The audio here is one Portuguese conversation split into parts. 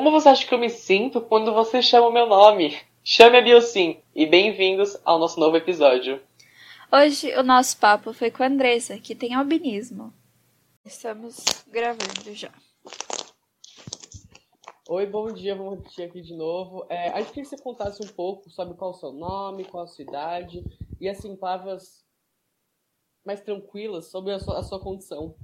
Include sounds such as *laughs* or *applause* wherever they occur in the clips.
Como você acha que eu me sinto quando você chama o meu nome? Chame a Biosim e bem-vindos ao nosso novo episódio. Hoje o nosso papo foi com a Andressa, que tem albinismo. Estamos gravando já. Oi, bom dia, vamos repetir aqui de novo. É, a gente queria que você contasse um pouco sobre qual é o seu nome, qual a sua idade e, assim, palavras mais tranquilas sobre a sua, a sua condição.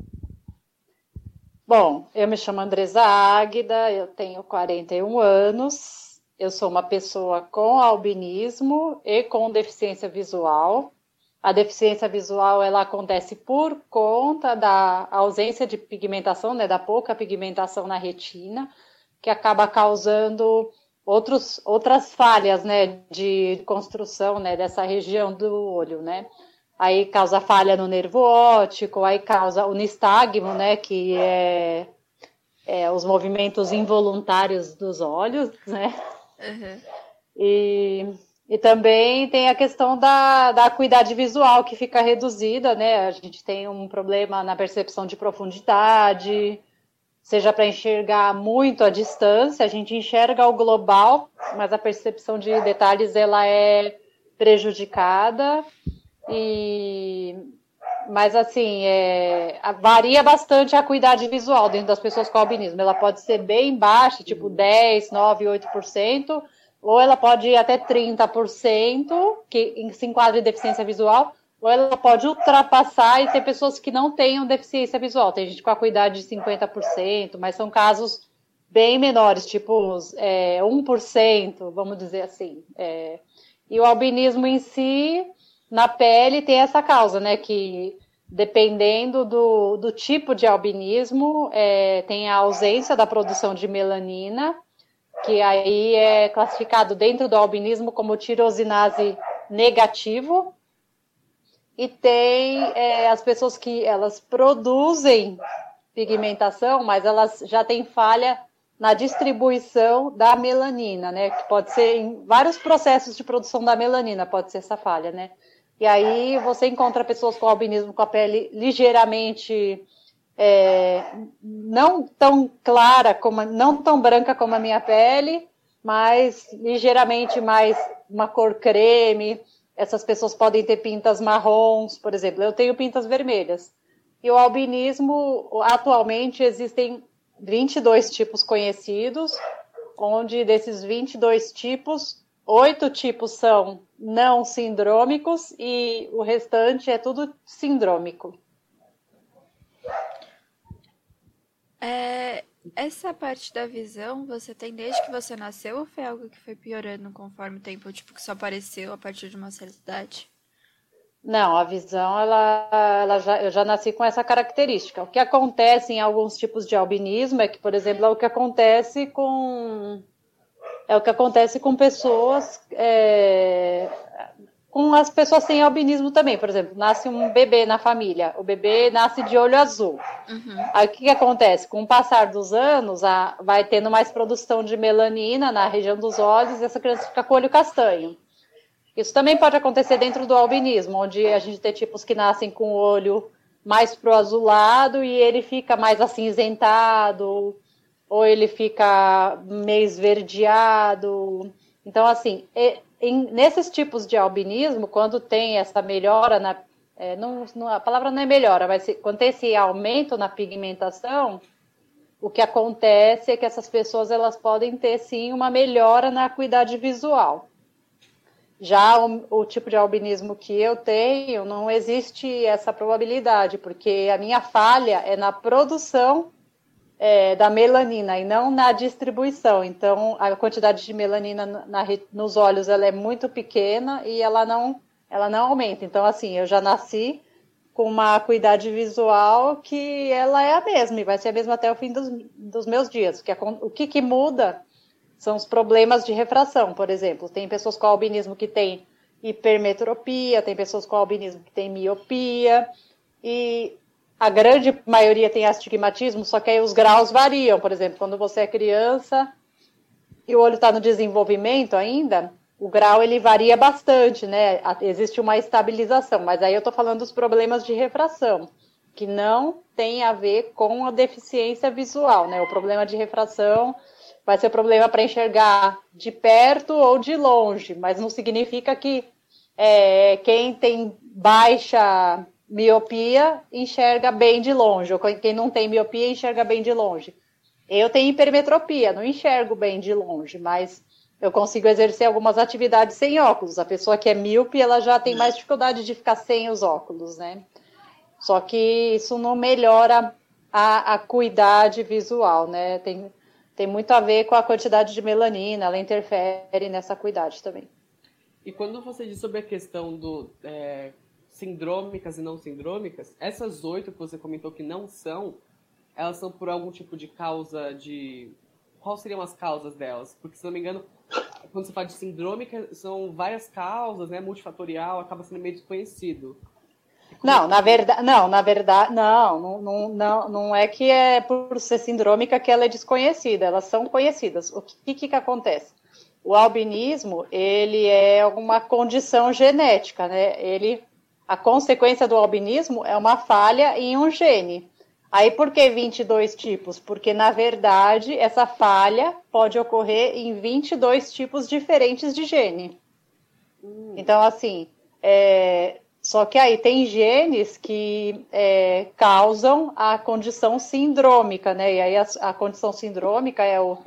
Bom, eu me chamo Andresa Águida, eu tenho 41 anos, eu sou uma pessoa com albinismo e com deficiência visual. A deficiência visual ela acontece por conta da ausência de pigmentação, né, da pouca pigmentação na retina que acaba causando outros, outras falhas, né, de construção, né, dessa região do olho, né. Aí causa falha no nervo óptico, aí causa o nistagmo, né, que é, é os movimentos involuntários dos olhos, né. Uhum. E, e também tem a questão da, da acuidade visual, que fica reduzida, né, a gente tem um problema na percepção de profundidade, seja para enxergar muito a distância, a gente enxerga o global, mas a percepção de detalhes ela é prejudicada e mas assim é, varia bastante a acuidade visual dentro das pessoas com albinismo. Ela pode ser bem baixa, tipo 10, 9, 8%, ou ela pode ir até 30%, que se enquadra em deficiência visual, ou ela pode ultrapassar e ter pessoas que não tenham deficiência visual. Tem gente com acuidade de 50%, mas são casos bem menores, tipo é, 1%, vamos dizer assim. É, e o albinismo em si, na pele, tem essa causa, né? Que dependendo do, do tipo de albinismo, é, tem a ausência da produção de melanina, que aí é classificado dentro do albinismo como tirosinase negativo, e tem é, as pessoas que elas produzem pigmentação, mas elas já têm falha na distribuição da melanina, né? Que pode ser em vários processos de produção da melanina, pode ser essa falha, né? E aí você encontra pessoas com albinismo com a pele ligeiramente é, não tão clara como não tão branca como a minha pele, mas ligeiramente mais uma cor creme, essas pessoas podem ter pintas marrons, por exemplo. Eu tenho pintas vermelhas. E o albinismo, atualmente, existem 22 tipos conhecidos, onde desses 22 tipos, oito tipos são não sindrômicos e o restante é tudo sindrômico. É, essa parte da visão você tem desde que você nasceu ou foi algo que foi piorando conforme o tempo, tipo, que só apareceu a partir de uma certa idade? Não, a visão, ela, ela já, eu já nasci com essa característica. O que acontece em alguns tipos de albinismo é que, por exemplo, é o que acontece com é o que acontece com pessoas é, com as pessoas sem albinismo também. Por exemplo, nasce um bebê na família, o bebê nasce de olho azul. Uhum. Aí o que, que, acontece? Com o passar dos anos, a, vai tendo mais produção de melanina na região dos olhos e essa criança fica com o olho castanho. Isso também pode acontecer dentro do albinismo, onde a gente tem tipos que nascem com o olho mais pro azulado e ele fica mais acinzentado, ou ele fica meio esverdeado. Então, assim, em, nesses tipos de albinismo, quando tem essa melhora na. É, não, não, a palavra não é melhora, mas se, quando tem esse aumento na pigmentação, o que acontece é que essas pessoas elas podem ter sim uma melhora na acuidade visual. Já o, o, tipo de albinismo que eu tenho, não existe essa probabilidade, porque a minha falha é na produção é, da melanina e não na distribuição. Então, a quantidade de melanina na, nos olhos ela é muito pequena e ela não, ela não aumenta. Então, assim, eu já nasci com uma acuidade visual que ela é a mesma e vai ser a mesma até o fim dos, dos meus dias. O que, que muda são os problemas de refração, por exemplo. Tem pessoas com albinismo que têm hipermetropia, tem pessoas com albinismo que têm miopia, e a grande maioria tem astigmatismo, só que aí os graus variam. Por exemplo, quando você é criança e o olho está no desenvolvimento ainda, o grau ele varia bastante, né? Existe uma estabilização, mas aí eu estou falando dos problemas de refração, que não tem a ver com a deficiência visual, né? O problema de refração vai ser problema para enxergar de perto ou de longe, mas não significa que é, quem tem baixa miopia enxerga bem de longe, ou quem não tem miopia enxerga bem de longe. Eu tenho hipermetropia, não enxergo bem de longe, mas eu consigo exercer algumas atividades sem óculos. A pessoa que é míope, ela já tem mais dificuldade de ficar sem os óculos, né? Só que isso não melhora a acuidade visual, né? Tem, tem muito a ver com a quantidade de melanina, ela interfere nessa acuidade também. E quando você diz sobre a questão do é, sindrômicas e não sindrômicas, essas oito que você comentou que não são, elas são por algum tipo de causa de. Quais seriam as causas delas? Porque, se não me engano, quando você fala de sindrômica, são várias causas, né? Multifatorial, acaba sendo meio desconhecido. Não, na verdade, não, na verdade, não, não, não, não é que é por ser sindrômica que ela é desconhecida, elas são conhecidas. O que, que, acontece? O albinismo, ele é uma condição genética, né? Ele, a consequência do albinismo é uma falha em um gene. Aí por que 22 tipos? Porque, na verdade, essa falha pode ocorrer em 22 tipos diferentes de gene. Hum. Então, assim, é, só que aí tem genes que é, causam a condição sindrômica, né? E aí a, a, condição sindrômica é o,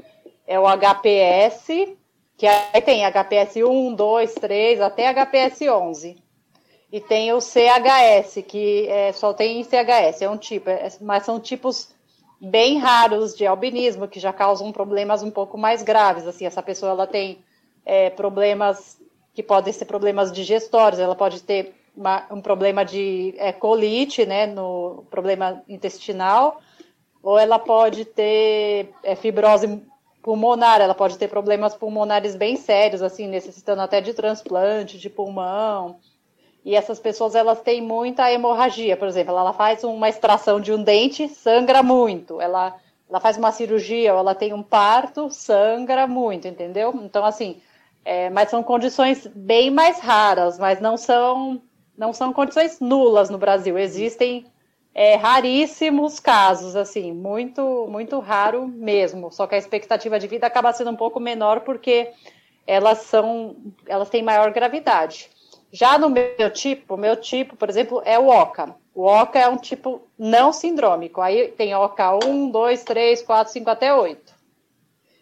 é o HPS, que aí tem HPS 1, 2, 3, até HPS 11. E tem o CHS, que é, só tem CHS, é um tipo, é, mas são tipos bem raros de albinismo, que já causam problemas um pouco mais graves. Assim, essa pessoa ela tem é, problemas que podem ser problemas digestórios, ela pode ter uma, um problema de é, colite, né, no problema intestinal, ou ela pode ter é, fibrose pulmonar, ela pode ter problemas pulmonares bem sérios, assim, necessitando até de transplante de pulmão. E essas pessoas, elas têm muita hemorragia, por exemplo, ela faz uma extração de um dente, sangra muito. Ela, ela faz uma cirurgia, ou ela tem um parto, sangra muito, entendeu? Então, assim, é, mas são condições bem mais raras, mas não são não são condições nulas no Brasil. Existem é, raríssimos casos, assim, muito, muito raro mesmo. Só que a expectativa de vida acaba sendo um pouco menor porque elas são, elas têm maior gravidade. Já no meu tipo, meu tipo, por exemplo, é o OCA. O OCA é um tipo não sindrômico. Aí tem OCA 1, 2, 3, 4, 5 até 8.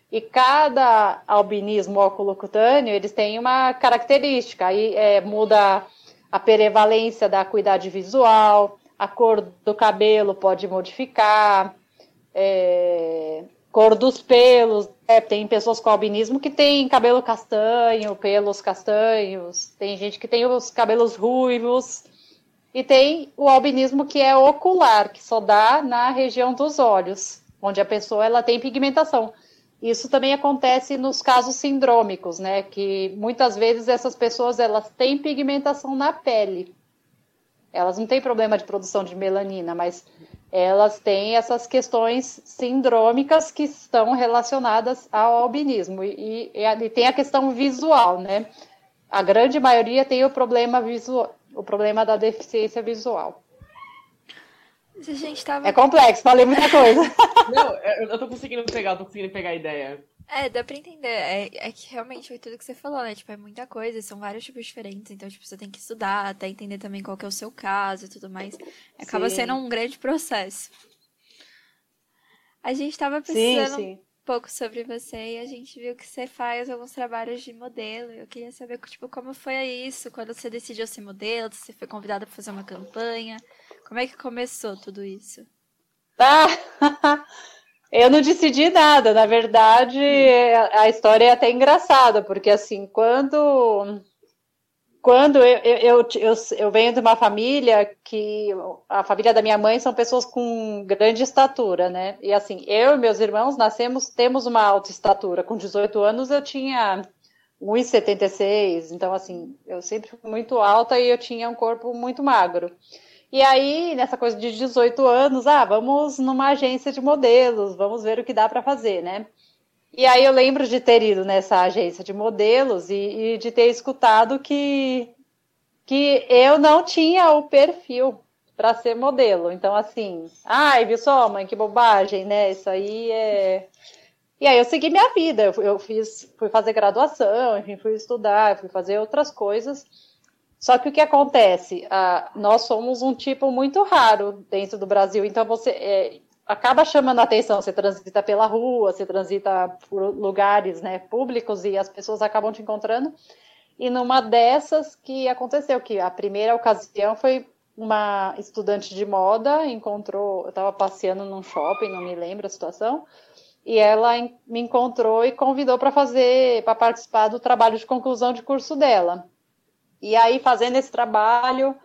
E cada albinismo oculocutâneo, eles têm uma característica. Aí é, muda a prevalência da acuidade visual, a cor do cabelo pode modificar, é, cor dos pelos. É, tem pessoas com albinismo que tem cabelo castanho, pelos castanhos, tem gente que tem os cabelos ruivos, e tem o albinismo que é ocular, que só dá na região dos olhos, onde a pessoa ela tem pigmentação. Isso também acontece nos casos sindrômicos, né? Que muitas vezes essas pessoas elas têm pigmentação na pele. Elas não têm problema de produção de melanina, mas elas têm essas questões sindrômicas que estão relacionadas ao albinismo. E, e, e tem a questão visual, né? A grande maioria tem o problema visual, o problema da deficiência visual. A gente tava... É complexo, falei muita coisa. *laughs* Não, eu tô conseguindo pegar, eu tô conseguindo pegar a ideia. É, dá pra entender. É, é, que realmente foi tudo que você falou, né? Tipo, é muita coisa, são vários tipos diferentes, então, tipo, você tem que estudar, até entender também qual que é o seu caso e tudo mais. Acaba sim. sendo um grande processo. A gente tava pensando sim, sim. um pouco sobre você e a gente viu que você faz alguns trabalhos de modelo. Eu queria saber, tipo, como foi isso, quando você decidiu ser modelo, se você foi convidada para fazer uma campanha. Como é que começou tudo isso? Ah, *laughs* eu não decidi nada. Na verdade, a história é até engraçada, porque assim, quando quando eu, eu, eu, eu, venho de uma família que a família da minha mãe são pessoas com grande estatura, né? E assim, eu e meus irmãos nascemos, temos uma alta estatura. Com 18 anos eu tinha 1,76, então assim, eu sempre fui muito alta e eu tinha um corpo muito magro. E aí, nessa coisa de 18 anos, ah, vamos numa agência de modelos, vamos ver o que dá para fazer, né? E aí eu lembro de ter ido nessa agência de modelos e, e, de ter escutado que, que eu não tinha o perfil para ser modelo. Então, assim, ai, viu só, mãe, que bobagem, né? Isso aí é. E aí eu segui minha vida, eu, eu fiz, fui fazer graduação, enfim, fui estudar, fui fazer outras coisas. Só que o que acontece? Ah, nós somos um tipo muito raro dentro do Brasil, então você é, acaba chamando a atenção. Você transita pela rua, você transita por lugares né, públicos e as pessoas acabam te encontrando. E numa dessas que aconteceu, que a primeira ocasião foi uma estudante de moda encontrou, eu estava passeando num shopping, não me lembro a situação, e ela me encontrou e convidou para fazer, para participar do trabalho de conclusão de curso dela. E aí, fazendo esse trabalho,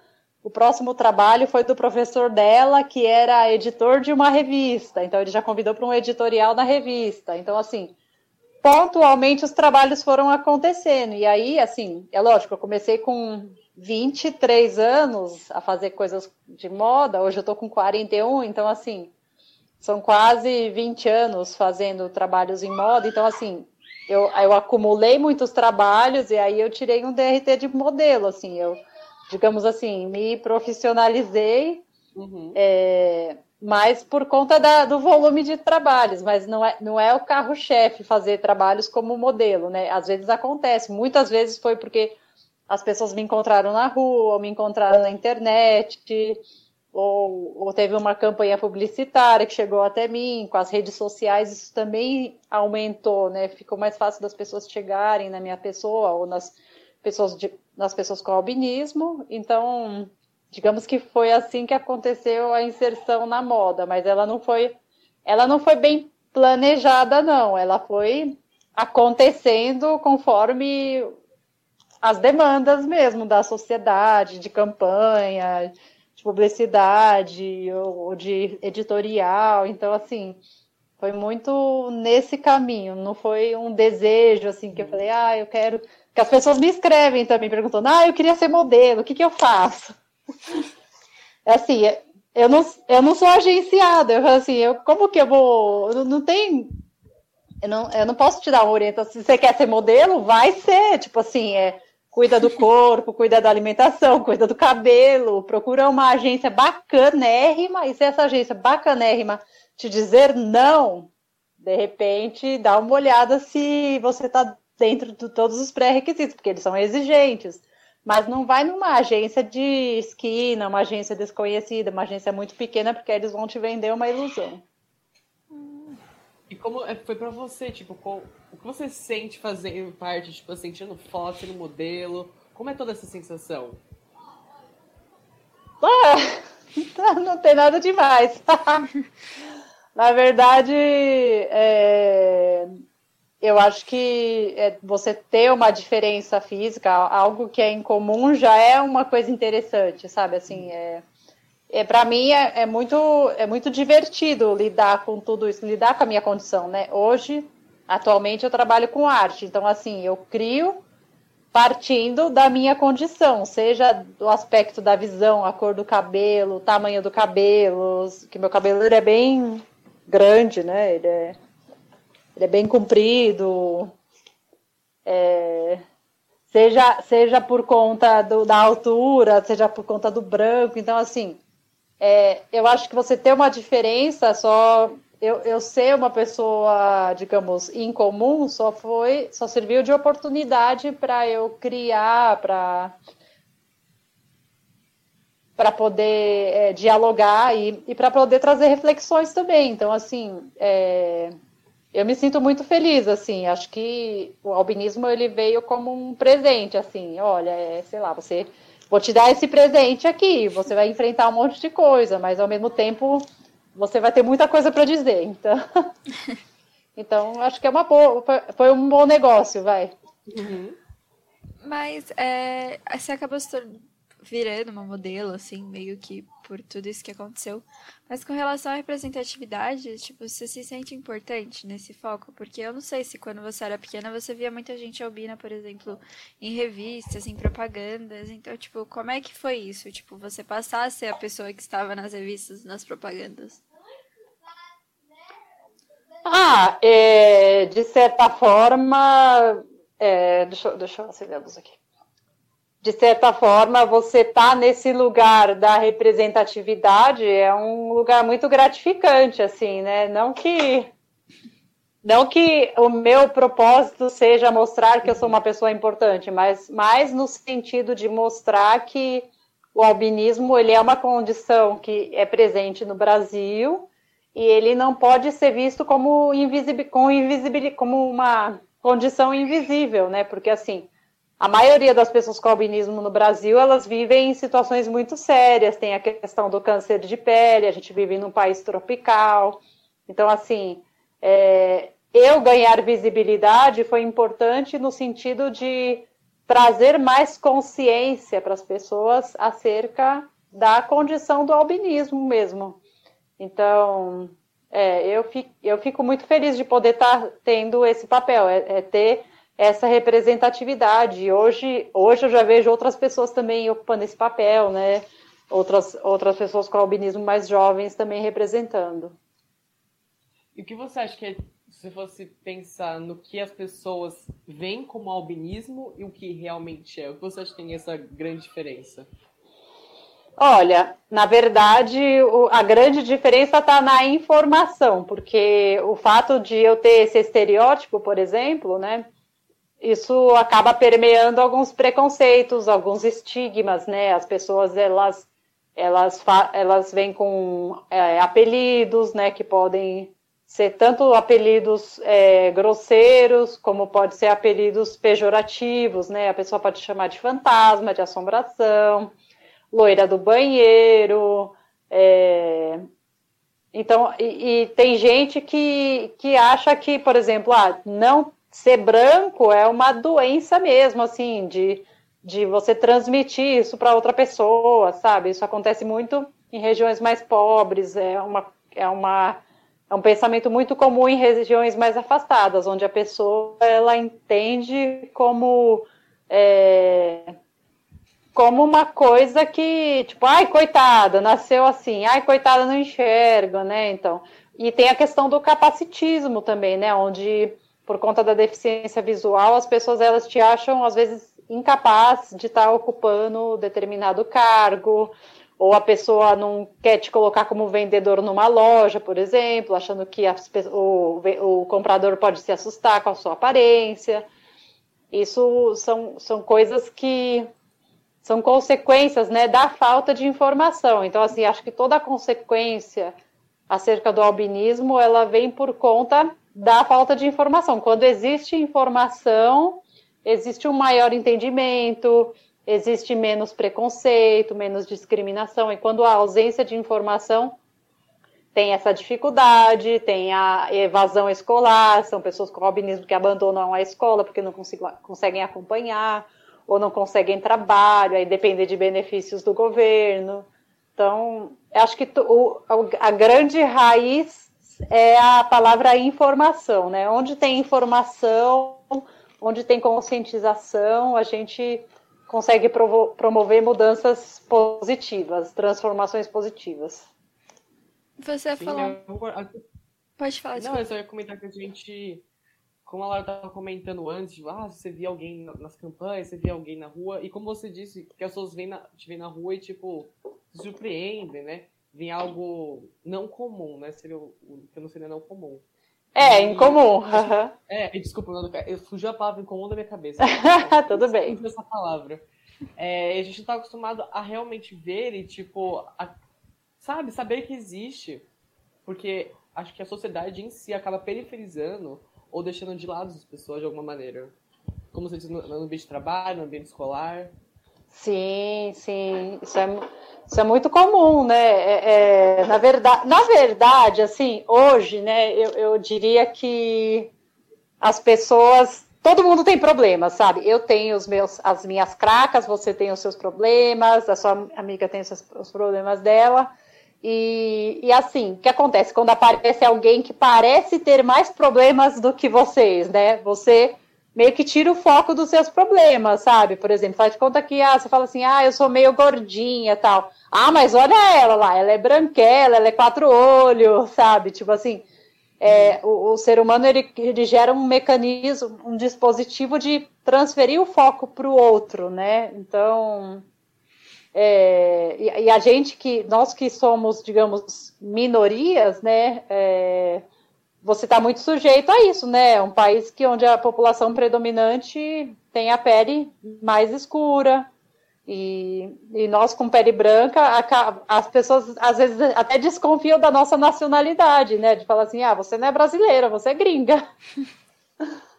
o próximo trabalho foi do professor dela, que era editor de uma revista. Então, ele já convidou para um editorial da revista. Então, assim, pontualmente os trabalhos foram acontecendo. E aí, assim, é lógico, eu comecei com 23 anos a fazer coisas de moda, hoje eu estou com 41, então, assim, são quase 20 anos fazendo trabalhos em moda. Então, assim, eu, eu acumulei muitos trabalhos e aí eu tirei um DRT de modelo, assim, eu, digamos assim, me profissionalizei. Uhum. É, mas por conta da, do volume de trabalhos, mas não é, não é o carro-chefe fazer trabalhos como modelo, né? Às vezes acontece, muitas vezes foi porque as pessoas me encontraram na rua, ou me encontraram na internet, ou, ou teve uma campanha publicitária que chegou até mim, com as redes sociais, isso também aumentou, né? Ficou mais fácil das pessoas chegarem na minha pessoa, ou nas pessoas, de, nas pessoas com albinismo, então digamos que foi assim que aconteceu a inserção na moda, mas ela não foi, ela não foi bem planejada não, ela foi acontecendo conforme as demandas mesmo da sociedade, de campanha, de publicidade ou de editorial, então assim, foi muito nesse caminho, não foi um desejo assim que eu falei, ah, eu quero que as pessoas me escrevem também perguntando, ah, eu queria ser modelo, o que que eu faço? *laughs* É assim, eu não, eu não sou agenciada. Eu assim, eu, como que eu vou. Não, não tem. Eu não, eu não posso te dar uma orientação. Se você quer ser modelo, vai ser. Tipo assim, é, cuida do corpo, cuida da alimentação, cuida do cabelo, procura uma agência bacanérrima. E se essa agência bacanérrima te dizer não, de repente dá uma olhada se você está dentro de todos os pré-requisitos, porque eles são exigentes. Mas não vai numa agência de esquina, uma agência desconhecida, uma agência muito pequena, porque eles vão te vender uma ilusão. E como é, foi para você, tipo, o que você sente fazendo parte, tipo, sentindo foto, sendo modelo? Como é toda essa sensação? *laughs* Ah, não tem nada demais. *laughs* Na verdade, é, eu acho que é, você ter uma diferença física, algo que é incomum, já é uma coisa interessante, sabe? Assim, é, é para mim é, é, muito é muito divertido lidar com tudo isso, lidar com a minha condição, né? Hoje, atualmente, eu trabalho com arte, então assim, eu crio partindo da minha condição, seja do aspecto da visão, a cor do cabelo, o tamanho do cabelo, que meu cabelo é bem grande, né? Ele é ele é bem comprido. É, seja, seja por conta do, da altura, seja por conta do branco. Então, assim, é, eu acho que você ter uma diferença só. Eu, eu ser uma pessoa, digamos, incomum só foi, só serviu de oportunidade para eu criar, para para poder é, dialogar e, e para poder trazer reflexões também. Então, assim, é, eu me sinto muito feliz, assim, acho que o albinismo ele veio como um presente, assim, olha, é, sei lá, você vou te dar esse presente aqui, você vai enfrentar um monte de coisa, mas ao mesmo tempo você vai ter muita coisa para dizer, então, *laughs* então acho que é uma boa, foi um bom negócio, vai. Uhum. Mas é, você acabou se virando uma modelo, assim, meio que por tudo isso que aconteceu. Mas com relação à representatividade, tipo, você se sente importante nesse foco? Porque eu não sei se quando você era pequena você via muita gente albina, por exemplo, em revistas, em propagandas. Então, tipo, como é que foi isso? Tipo, você passar a ser a pessoa que estava nas revistas, nas propagandas? Ah, é, de certa forma. É, deixa, deixa eu acender a luz aqui de certa forma, você tá nesse lugar da representatividade é um lugar muito gratificante, assim, né? Não que não que o meu propósito seja mostrar que eu sou uma pessoa importante, mas mais no sentido de mostrar que o albinismo ele é uma condição que é presente no Brasil e ele não pode ser visto como invisível, com invisibil, como uma condição invisível, né? Porque assim, a maioria das pessoas com albinismo no Brasil, elas vivem em situações muito sérias. Tem a questão do câncer de pele, a gente vive num país tropical. Então, assim, é, eu ganhar visibilidade foi importante no sentido de trazer mais consciência para as pessoas acerca da condição do albinismo mesmo. Então, é, eu, fico, eu fico muito feliz de poder estar tá tendo esse papel, é, é, ter essa representatividade. Hoje, hoje eu já vejo outras pessoas também ocupando esse papel, né? Outras, outras pessoas com albinismo mais jovens também representando. E o que você acha que é, se fosse pensar no que as pessoas veem como albinismo e o que realmente é? O que você acha que tem essa grande diferença? Olha, na verdade, a grande diferença está na informação, porque o fato de eu ter esse estereótipo, por exemplo, né, isso acaba permeando alguns preconceitos, alguns estigmas, né? As pessoas elas elas elas vêm com é, apelidos, né, que podem ser tanto apelidos é, grosseiros, como pode ser apelidos pejorativos, né? A pessoa pode chamar de fantasma, de assombração, loira do banheiro. É... Então, e, e, tem gente que, que acha que, por exemplo, ah, não ser branco é uma doença mesmo, assim, de, de você transmitir isso para outra pessoa, sabe? Isso acontece muito em regiões mais pobres, é uma, é uma é um pensamento muito comum em regiões mais afastadas, onde a pessoa ela entende como é, como uma coisa que, tipo, ai, coitada, nasceu assim, ai, coitada, não enxerga, né? Então, e tem a questão do capacitismo também, né? Onde, por conta da deficiência visual, as pessoas elas te acham, às vezes, incapaz de estar ocupando determinado cargo, ou a pessoa não quer te colocar como vendedor numa loja, por exemplo, achando que as, o, o comprador pode se assustar com a sua aparência. Isso são, são coisas que são consequências né, da falta de informação. Então, assim, acho que toda consequência acerca do albinismo, ela vem por conta da falta de informação. Quando existe informação, existe um maior entendimento, existe menos preconceito, menos discriminação, e quando há ausência de informação, tem essa dificuldade, tem a evasão escolar, são pessoas com albinismo que abandonam a escola porque não conseguem acompanhar, ou não conseguem trabalho, aí depender de benefícios do governo. Então, acho que a grande raiz é a palavra informação, né? Onde tem informação, onde tem conscientização, a gente consegue promover mudanças positivas, transformações positivas. Você Sim, falou. Eu... Pode falar. Não, eu só ia comentar que a gente, como a Laura estava comentando antes, ah, você via alguém nas campanhas, você via alguém na rua, e como você disse, que as pessoas vêm na, te vêm na rua e, tipo, se surpreendem, né? Vem algo não comum, né? Seria o, que não seria não comum. É, incomum. É, desculpa, eu fugiu a palavra incomum da minha cabeça. *laughs* Tudo bem. essa palavra. É, a gente está acostumado a realmente ver e, tipo, a, sabe, saber que existe. Porque acho que a sociedade em si acaba periferizando ou deixando de lado as pessoas de alguma maneira. Como você diz, no, no ambiente de trabalho, no ambiente escolar. Sim, sim. Isso é, isso é muito comum, né? É, é, na, verdade, na verdade, assim, hoje, né, eu, eu diria que as pessoas. Todo mundo tem problemas, sabe? Eu tenho os meus, as minhas cracas, você tem os seus problemas, a sua amiga tem os, seus, os problemas dela. E, e, assim, o que acontece quando aparece alguém que parece ter mais problemas do que vocês, né? Você meio que tira o foco dos seus problemas, sabe? Por exemplo, faz de conta que ah, você fala assim, ah, eu sou meio gordinha tal. Ah, mas olha ela lá, ela é branquela, ela é quatro olhos, *laughs* sabe? Tipo assim, é, o, o, ser humano ele, ele, gera um mecanismo, um dispositivo de transferir o foco para o outro, né? Então, é, e, e, a gente que, nós que somos, digamos, minorias, né? É, você está muito sujeito a isso, né? Um país que onde a população predominante tem a pele mais escura. E, e nós com pele branca, as pessoas às vezes até desconfiam da nossa nacionalidade, né? De falar assim, ah, você não é brasileira, você é gringa. *laughs*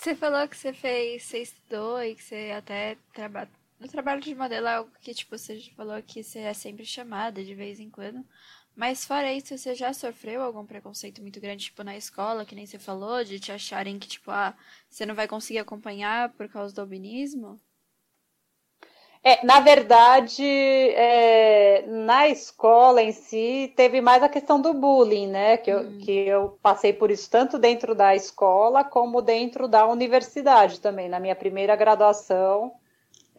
Você falou que você fez, você estudou e que você até trabalha. No trabalho de modelo é algo que, tipo, você falou que você é sempre chamada de vez em quando. Mas fora isso, você já sofreu algum preconceito muito grande, tipo, na escola, que nem você falou, de te acharem que, tipo, ah, você não vai conseguir acompanhar por causa do albinismo? É, na verdade, é, na escola em si, teve mais a questão do bullying, né? Que eu, hum. que eu passei por isso tanto dentro da escola como dentro da universidade também. Na minha primeira graduação,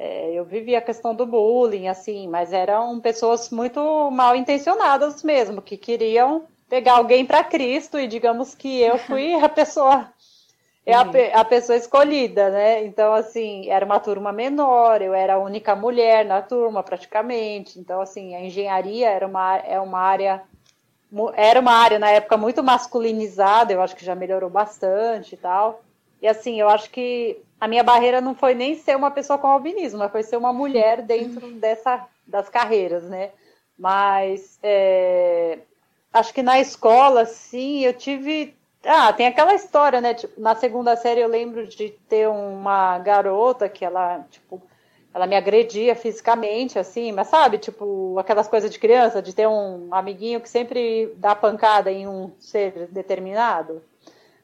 é, eu vivi a questão do bullying, assim, mas eram pessoas muito mal intencionadas mesmo, que queriam pegar alguém para Cristo e digamos que eu *laughs* fui a pessoa é a, a, pessoa escolhida, né? Então, assim, era uma turma menor, eu era a única mulher na turma, praticamente. Então, assim, a engenharia era uma, é uma área. Era uma área na época muito masculinizada, eu acho que já melhorou bastante e tal. E assim, eu acho que a minha barreira não foi nem ser uma pessoa com albinismo, mas foi ser uma mulher *laughs* dentro dessa, das carreiras, né? Mas é, acho que na escola, sim, eu tive ah, tem aquela história, né? Tipo, na segunda série eu lembro de ter uma garota que ela, tipo, ela me agredia fisicamente, assim, mas sabe, tipo, aquelas coisas de criança, de ter um amiguinho que sempre dá pancada em um ser determinado.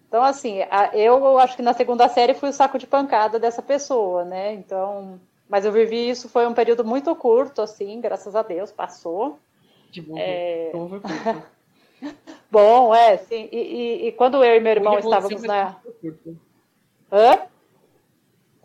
Então, assim, eu acho que na segunda série fui o saco de pancada dessa pessoa, né? Então, mas eu vivi isso, foi um período muito curto, assim, graças a Deus, passou. De bom, é... Bom, é, sim. E, e, e, quando eu e meu irmão estávamos na. Hã?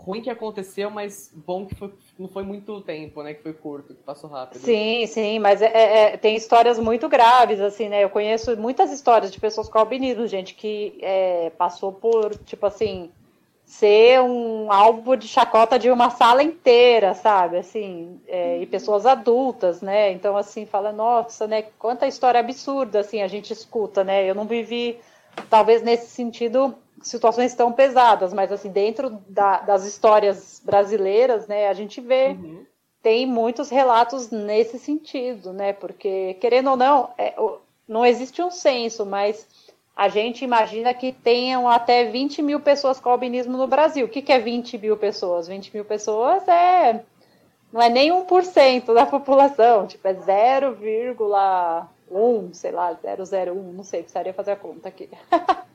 Ruim que aconteceu, mas bom que foi, não foi muito tempo, né? Que foi curto, que passou rápido. Sim, sim, mas é, é, é tem histórias muito graves, assim, né? Eu conheço muitas histórias de pessoas com albinismo, gente, que é, passou por, tipo assim, ser um alvo de chacota de uma sala inteira, sabe? Assim, é, e pessoas adultas, né? Então, assim, fala, nossa, né? Quanta história absurda, assim, a gente escuta, né? Eu não vivi, talvez nesse sentido, situações tão pesadas, mas, assim, dentro da, das histórias brasileiras, né? A gente vê, uhum. tem muitos relatos nesse sentido, né? Porque, querendo ou não, é, não existe um censo, mas a gente imagina que tenham até 20 mil pessoas com albinismo no Brasil. O que, que é 20 mil pessoas? 20 mil pessoas é não é nem 1% da *laughs* população, tipo, é 0,1, sei lá, 001, não sei, precisaria fazer a conta aqui. *laughs*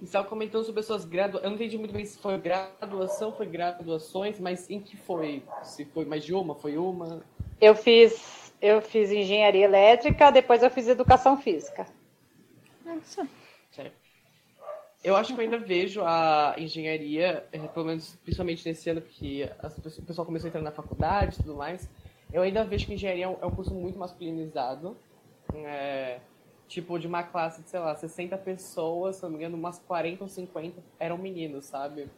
Estava comentando sobre pessoas graduadas. Eu não entendi muito bem se foi graduação, foi graduações, mas em que foi? Se foi mais de uma, foi uma? Eu fiz, eu fiz engenharia elétrica, depois eu fiz educação física. Nossa. Eu acho que eu ainda vejo a engenharia, é, pelo menos principalmente nesse ano que o pessoal começou a entrar na faculdade e tudo mais, eu ainda vejo que engenharia é um curso muito masculinizado. É, tipo, de uma classe de, sei lá, 60 pessoas, se não me engano, umas 40 ou 50 eram meninos, sabe?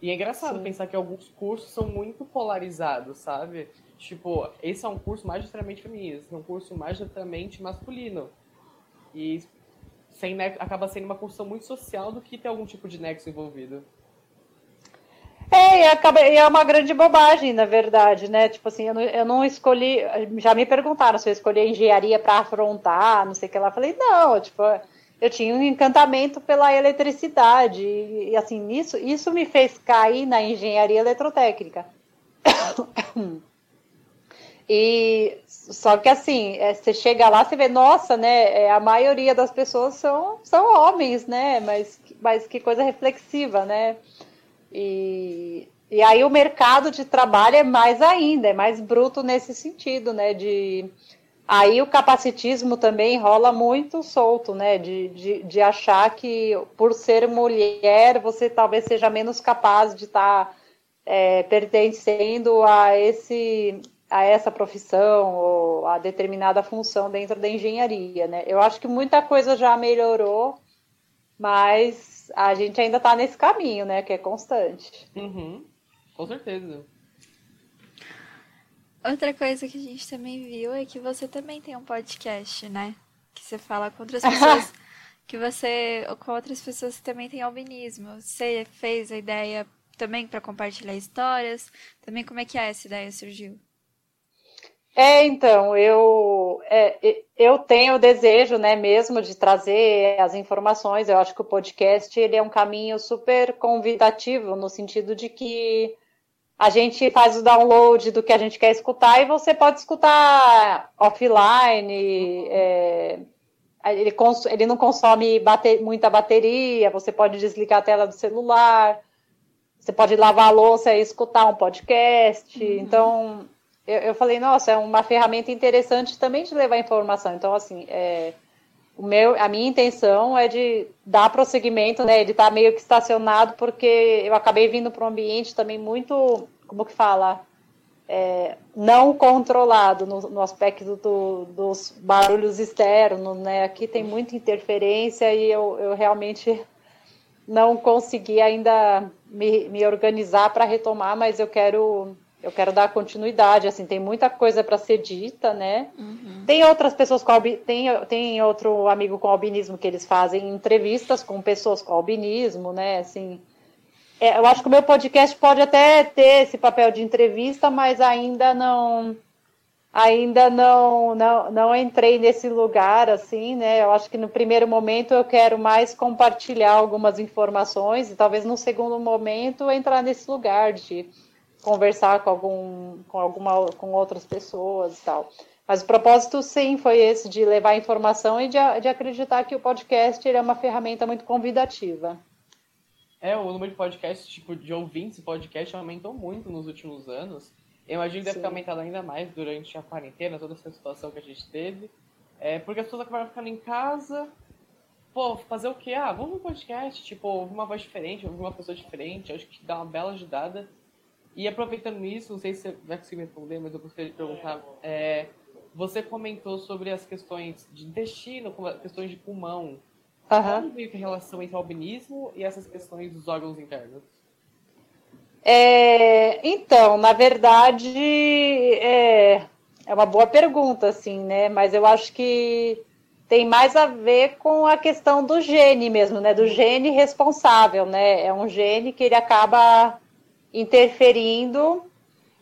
E é engraçado Sim. pensar que alguns cursos são muito polarizados, sabe? Tipo, esse é um curso majoritariamente feminino, esse é um curso majoritariamente masculino. E sem acaba sendo uma construção muito social do que ter algum tipo de nexo envolvido. É, e, acaba, e é uma grande bobagem, na verdade, né? Tipo assim, eu não, eu não escolhi. Já me perguntaram se eu escolhi a engenharia para afrontar, não sei o que lá. Falei, não, tipo, eu tinha um encantamento pela eletricidade. E, e assim, isso, isso me fez cair na engenharia eletrotécnica. *coughs* E só que assim, é, você chega lá, você vê, nossa, né? É, a maioria das pessoas são, são homens, né? Mas, mas que coisa reflexiva, né? E, e aí o mercado de trabalho é mais ainda, é mais bruto nesse sentido, né? De aí o capacitismo também rola muito solto, né? De, de, de achar que por ser mulher você talvez seja menos capaz de estar tá, é, pertencendo a esse a essa profissão ou a determinada função dentro da engenharia, né? Eu acho que muita coisa já melhorou, mas a gente ainda está nesse caminho, né? Que é constante. Uhum. Com certeza. Outra coisa que a gente também viu é que você também tem um podcast, né? que você fala com outras pessoas *laughs* que você com outras pessoas que também têm albinismo. Você fez a ideia também para compartilhar histórias? Também como é que é essa ideia surgiu? É, então, eu, é, eu tenho o desejo, né, mesmo de trazer as informações. Eu acho que o podcast ele é um caminho super convidativo, no sentido de que a gente faz o download do que a gente quer escutar e você pode escutar offline. É, ele, ele, não consome bate muita bateria, você pode desligar a tela do celular, você pode lavar a louça e escutar um podcast. Uhum. Então, eu, eu, falei, nossa, é uma ferramenta interessante também de levar informação. Então, assim, é, o meu, a minha intenção é de dar prosseguimento, né? Ele está meio que estacionado porque eu acabei vindo para um ambiente também muito, como que fala, é, não controlado no, no aspecto do, dos barulhos externos, né? Aqui tem muita interferência e eu, eu realmente não consegui ainda me, me organizar para retomar, mas eu quero eu quero dar continuidade, assim, tem muita coisa para ser dita, né? Uhum. Tem outras pessoas com albi... tem, tem outro amigo com albinismo que eles fazem entrevistas com pessoas com albinismo, né? Assim, é, eu acho que o meu podcast pode até ter esse papel de entrevista, mas ainda não ainda não, não, não entrei nesse lugar, assim, né? Eu acho que no primeiro momento eu quero mais compartilhar algumas informações e talvez no segundo momento entrar nesse lugar de conversar com algum com alguma com outras pessoas e tal. Mas o propósito sim foi esse de levar informação e de, de acreditar que o podcast é uma ferramenta muito convidativa. É, o número de podcasts, tipo, de ouvintes podcast aumentou muito nos últimos anos. Eu imagino que deve ter aumentado ainda mais durante a quarentena, toda essa situação que a gente teve. É, porque as pessoas acabaram ficando em casa. Pô, fazer o quê? Ah, vamos no podcast, tipo, ouvir uma voz diferente, ouvir uma pessoa diferente. Acho que dá uma bela ajudada. E aproveitando isso, não sei se você vai conseguir me responder, mas eu gostaria de perguntar. É, você comentou sobre as questões de intestino, questões de pulmão. Uhum. Como veio a relação entre o albinismo e essas questões dos órgãos internos? É, então, na verdade, é, é uma boa pergunta, assim, né? Mas eu acho que tem mais a ver com a questão do gene mesmo, né? Do gene responsável, né? É um gene que ele acaba interferindo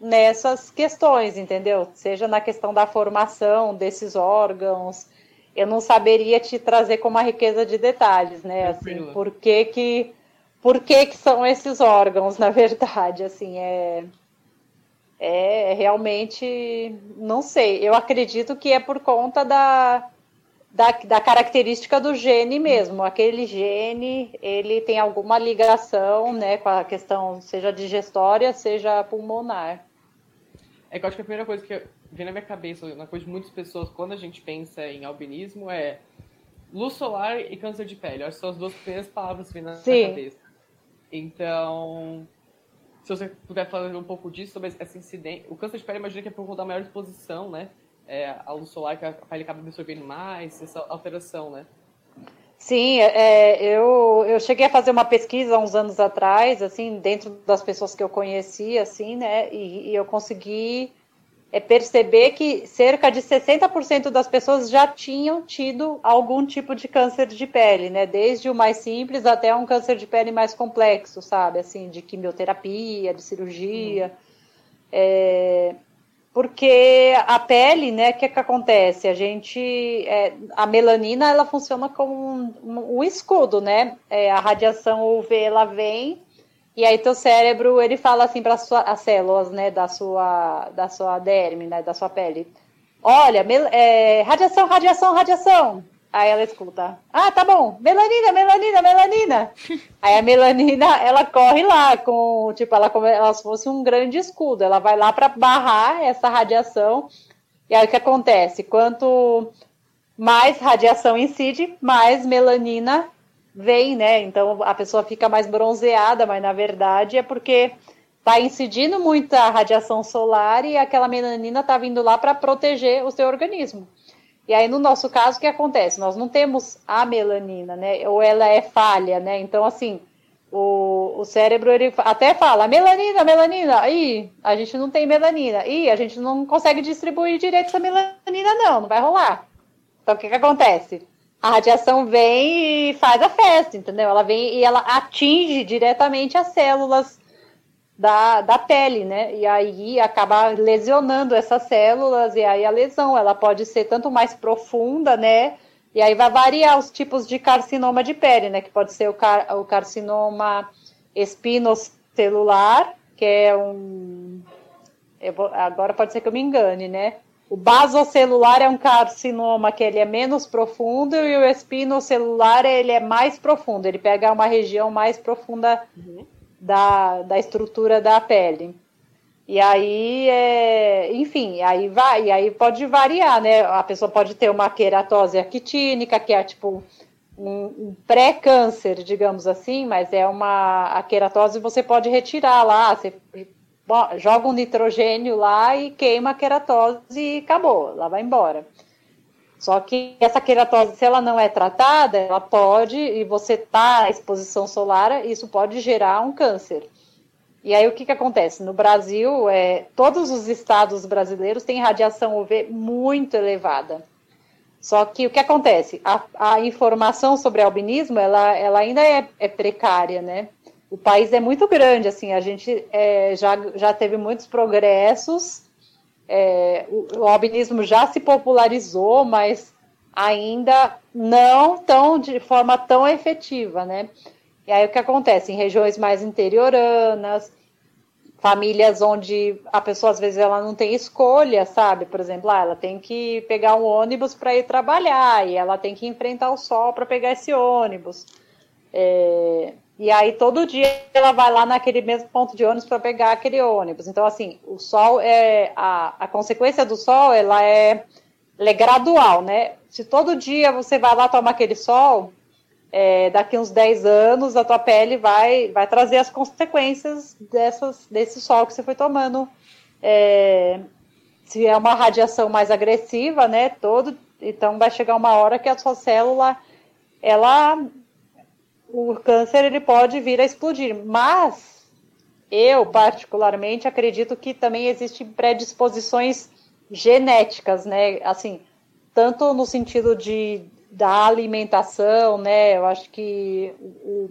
nessas questões, entendeu? Seja na questão da formação desses órgãos, eu não saberia te trazer com uma riqueza de detalhes, né? Assim, por que que, por que que são esses órgãos, *laughs* na verdade, assim, é é realmente não sei. Eu acredito que é por conta da da, da característica do gene mesmo. Aquele gene, ele tem alguma ligação, né, com a questão, seja digestória, seja pulmonar. É que eu acho que a primeira coisa que vem na minha cabeça, na coisa de muitas pessoas, quando a gente pensa em albinismo, é luz solar e câncer de pele. acho que são as duas primeiras palavras que vêm na Sim. cabeça. Então, se você puder falar um pouco disso, sobre essa incidência. O câncer de pele, imagina que é por conta da maior exposição, né? É, a luz solar que a pele acaba absorvendo mais, essa alteração, né? Sim, é, eu, eu cheguei a fazer uma pesquisa uns anos atrás, assim, dentro das pessoas que eu conheci, assim, né, e, e eu consegui é, perceber que cerca de 60% das pessoas já tinham tido algum tipo de câncer de pele, né, desde o mais simples até um câncer de pele mais complexo, sabe, assim, de quimioterapia, de cirurgia. Uhum. É, porque a pele, né, o que, que acontece? A gente, é, a melanina, ela funciona como um, um escudo, né? É, a radiação UV, ela vem e aí teu cérebro, ele fala assim para as células, né, da sua, da sua derme, né, da sua pele. Olha, é, radiação, radiação, radiação. Aí ela escuta, ah, tá bom, melanina, melanina, melanina. *laughs* Aí a melanina, ela corre lá com, tipo, ela, ela se fosse um grande escudo, ela vai lá para barrar essa radiação. E aí o que acontece? Quanto mais radiação incide, mais melanina vem, né? Então a pessoa fica mais bronzeada, mas na verdade é porque tá incidindo muita radiação solar e aquela melanina tá vindo lá para proteger o seu organismo. E aí, no nosso caso, o que acontece? Nós não temos a melanina, né? Ou ela é falha, né? Então, assim, o, o cérebro ele até fala melanina, melanina. Ih, a gente não tem melanina. Ih, a gente não consegue distribuir direito essa melanina, não, não vai rolar. Então, o que, que acontece? A radiação vem e faz a festa, entendeu? Ela vem e ela atinge diretamente as células da, da pele, né? E aí acaba lesionando essas células, e aí a lesão ela pode ser tanto mais profunda, né? E aí vai variar os tipos de carcinoma de pele, né? Que pode ser o, car o carcinoma espinocelular, que é um. Vou, agora pode ser que eu me engane, né? O basocelular é um carcinoma que ele é menos profundo e o espinocelular ele é mais profundo. Ele pega uma região mais profunda uhum. Da, da estrutura da pele. E aí, é, enfim, aí vai, aí pode variar, né? A pessoa pode ter uma queratose actínica, que é tipo um, pré-câncer, digamos assim, mas é uma a queratose você pode retirar lá, você joga um nitrogênio lá e queima a queratose e acabou, ela vai embora. Só que essa queratose, se ela não é tratada, ela pode, e você está à exposição solar, isso pode gerar um câncer. E aí o que, que acontece? No Brasil, é, todos os estados brasileiros têm radiação UV muito elevada. Só que o que acontece? A, a informação sobre albinismo, ela, ela ainda é, é, precária, né? O país é muito grande, assim, a gente é, já, já teve muitos progressos, é, o, o albinismo já se popularizou, mas ainda não tão de forma tão efetiva, né? E aí o que acontece? Em regiões mais interioranas, famílias onde a pessoa às vezes ela não tem escolha, sabe? Por exemplo, ah, ela tem que pegar um ônibus para ir trabalhar e ela tem que enfrentar o sol para pegar esse ônibus. É, e aí todo dia ela vai lá naquele mesmo ponto de ônibus para pegar aquele ônibus. Então assim, o sol é a, a consequência do sol, ela é, ela é gradual, né? Se todo dia você vai lá tomar aquele sol, é, daqui uns 10 anos a tua pele vai, vai trazer as consequências dessas, desse sol que você foi tomando. É, se é uma radiação mais agressiva, né, todo, então vai chegar uma hora que a sua célula, ela, o câncer ele pode vir a explodir, mas eu particularmente acredito que também existem predisposições genéticas, né, assim, tanto no sentido de da alimentação, né? Eu acho que o,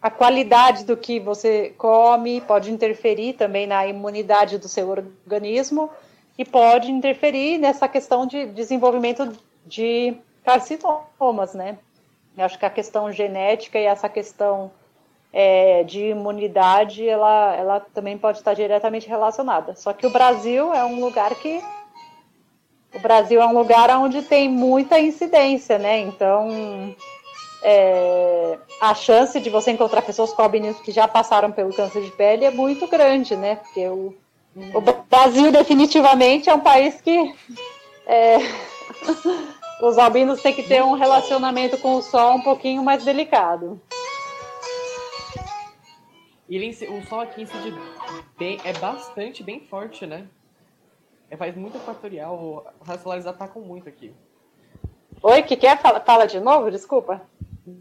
a qualidade do que você come pode interferir também na imunidade do seu organismo e pode interferir nessa questão de desenvolvimento de carcinomas, né? Eu acho que a questão genética e essa questão é, de imunidade, ela, ela também pode estar diretamente relacionada. Só que o Brasil é um lugar que o Brasil é um lugar onde tem muita incidência, né? Então, é, a chance de você encontrar pessoas com albinismo que já passaram pelo câncer de pele é muito grande, né? Porque o, o Brasil definitivamente é um país que é, *laughs* os albinos têm que ter um relacionamento com o sol um pouquinho mais delicado. E o sol aqui incide bem, é bastante, bem forte, né? É faz muito equatorial. Os raios solares atacam muito aqui. Oi, que quer? Fala, fala de novo, desculpa.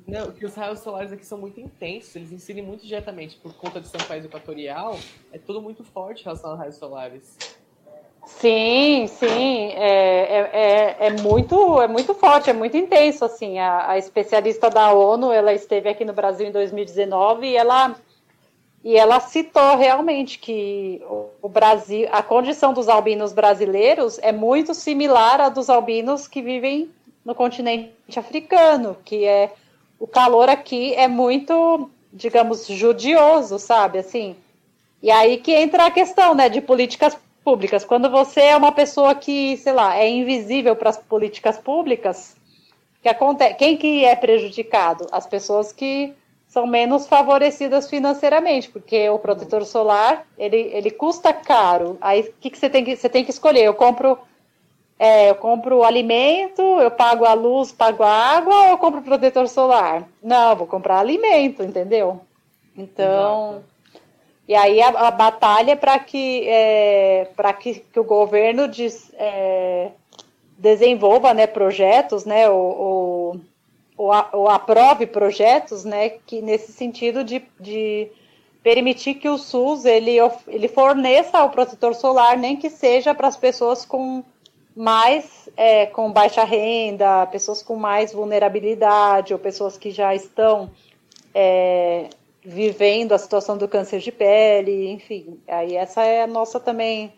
Não, que os raios solares aqui são muito intensos, eles incidem muito diretamente por conta de ser um país equatorial. É tudo muito forte em relação aos raios solares. Sim, sim, é, é, é, é, muito, é muito forte, é muito intenso, assim, a, a especialista da ONU, ela esteve aqui no Brasil em 2019 e ela e ela citou realmente que o Brasil, a condição dos albinos brasileiros é muito similar à dos albinos que vivem no continente africano, que é o calor aqui é muito, digamos, judioso, sabe, assim. E aí que entra a questão, né, de políticas públicas. Quando você é uma pessoa que, sei lá, é invisível para as políticas públicas, que acontece, quem que é prejudicado? As pessoas que são menos favorecidas financeiramente, porque o protetor solar ele, ele custa caro. Aí o que, que você tem que você tem que escolher? Eu compro é, eu compro o alimento, eu pago a luz, pago a água, ou eu compro protetor solar? Não, vou comprar alimento, entendeu? Então, Exato. E aí a, a batalha para que é, que, que, o governo diz, é, desenvolva né, projetos, né, ou, a, ou aprove projetos, né, que nesse sentido de, de permitir que o SUS ele, ele forneça o protetor solar, nem que seja para as pessoas com mais é, com baixa renda, pessoas com mais vulnerabilidade, ou pessoas que já estão é, vivendo a situação do câncer de pele, enfim. Aí essa é a nossa também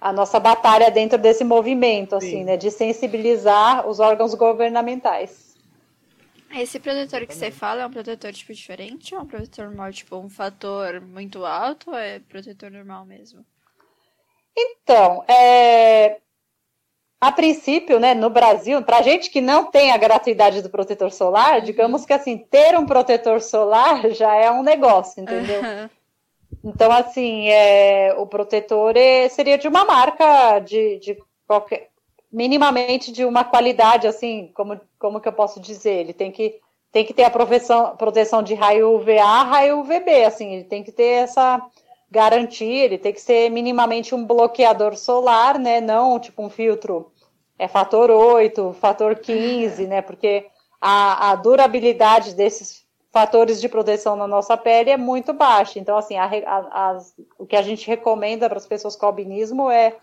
a nossa batalha dentro desse movimento, assim, Sim. né, de sensibilizar os órgãos governamentais. Esse protetor que você fala é um protetor tipo diferente ou é um protetor normal, tipo um fator muito alto ou é protetor normal mesmo? Então, é, a princípio, né, no Brasil, para gente que não tem a gratuidade do protetor solar, uhum. digamos que assim, ter um protetor solar *laughs* já é um negócio, entendeu? Uhum. Então, assim, é, o protetor é, seria de uma marca de, de qualquer, minimamente de uma qualidade, assim, como, como que eu posso dizer? Ele tem que, tem que ter a proteção, proteção de raio UVA, raio UVB, assim, ele tem que ter essa garantia, ele tem que ser minimamente um bloqueador solar, né? Não tipo um filtro é fator 8, fator 15, né? Porque a, a durabilidade desses fatores de proteção na nossa pele é muito baixa. Então, assim, a, a, o que a gente recomenda para as pessoas com albinismo é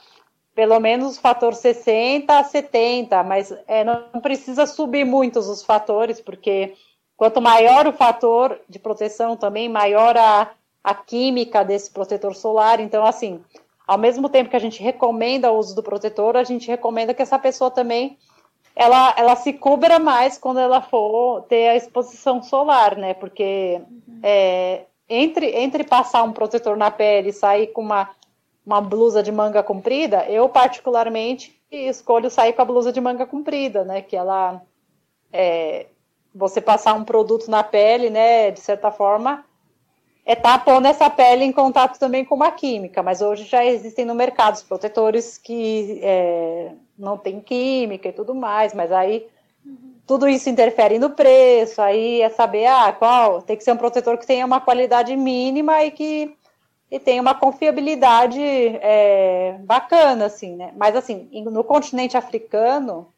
pelo menos fator 60 a 70, mas é, não precisa subir muitos os fatores, porque quanto maior o fator de proteção também, maior a, a química desse protetor solar. Então, assim, ao mesmo tempo que a gente recomenda o uso do protetor, a gente recomenda que essa pessoa também ela, ela se cubra mais quando ela for ter a exposição solar, né? Porque uhum. é, entre, entre passar um protetor na pele e sair com uma, uma blusa de manga comprida, eu particularmente escolho sair com a blusa de manga comprida, né? Que ela é, você passar um produto na pele, né? De certa forma, é estar tá pondo essa pele em contato também com uma química, mas hoje já existem no mercado os protetores que é, não tem química e tudo mais, mas aí tudo isso interfere no preço, aí é saber, ah, qual, tem que ser um protetor que tenha uma qualidade mínima e que e tenha uma confiabilidade é, bacana, assim, né? Mas, assim, no continente africano,